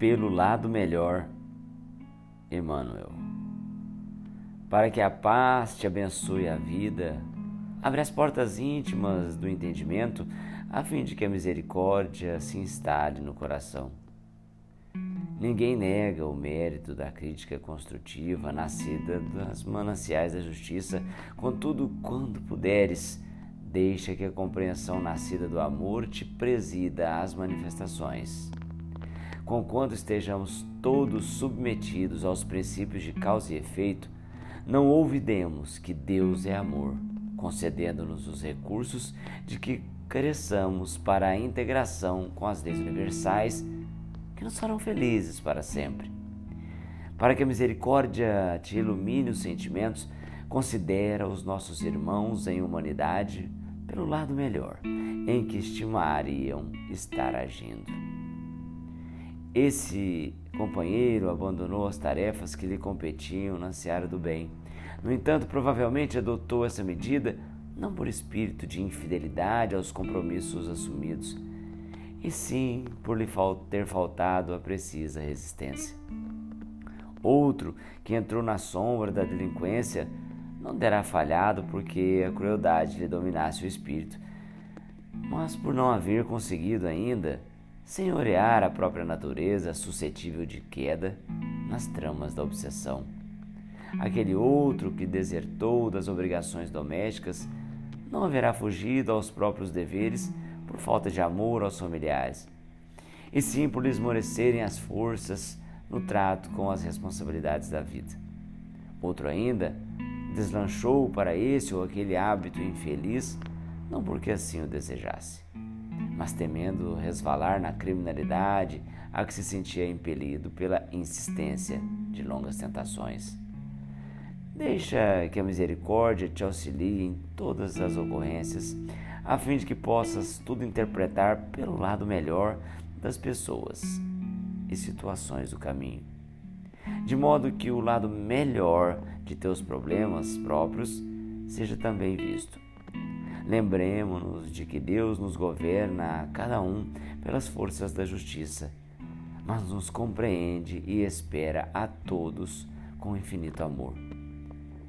pelo lado melhor, Emmanuel. Para que a paz te abençoe a vida, abre as portas íntimas do entendimento, a fim de que a misericórdia se instale no coração. Ninguém nega o mérito da crítica construtiva nascida das mananciais da justiça, contudo, quando puderes, deixa que a compreensão nascida do amor te presida às manifestações conquanto estejamos todos submetidos aos princípios de causa e efeito, não ouvidemos que Deus é amor, concedendo-nos os recursos de que careçamos para a integração com as leis universais que nos farão felizes para sempre. Para que a misericórdia te ilumine os sentimentos, considera os nossos irmãos em humanidade pelo lado melhor, em que estimariam estar agindo. Esse companheiro abandonou as tarefas que lhe competiam na seara do bem. No entanto, provavelmente adotou essa medida não por espírito de infidelidade aos compromissos assumidos, e sim por lhe ter faltado a precisa resistência. Outro que entrou na sombra da delinquência não terá falhado porque a crueldade lhe dominasse o espírito, mas por não haver conseguido ainda senhorear a própria natureza suscetível de queda nas tramas da obsessão. Aquele outro que desertou das obrigações domésticas não haverá fugido aos próprios deveres por falta de amor aos familiares, e sim por lhes esmorecerem as forças no trato com as responsabilidades da vida. Outro ainda deslanchou para esse ou aquele hábito infeliz, não porque assim o desejasse, mas temendo resvalar na criminalidade a que se sentia impelido pela insistência de longas tentações. Deixa que a misericórdia te auxilie em todas as ocorrências, a fim de que possas tudo interpretar pelo lado melhor das pessoas e situações do caminho, de modo que o lado melhor de teus problemas próprios seja também visto. Lembremos-nos de que Deus nos governa a cada um pelas forças da justiça, mas nos compreende e espera a todos com infinito amor.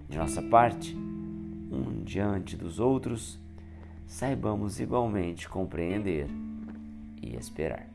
De nossa parte, um diante dos outros, saibamos igualmente compreender e esperar.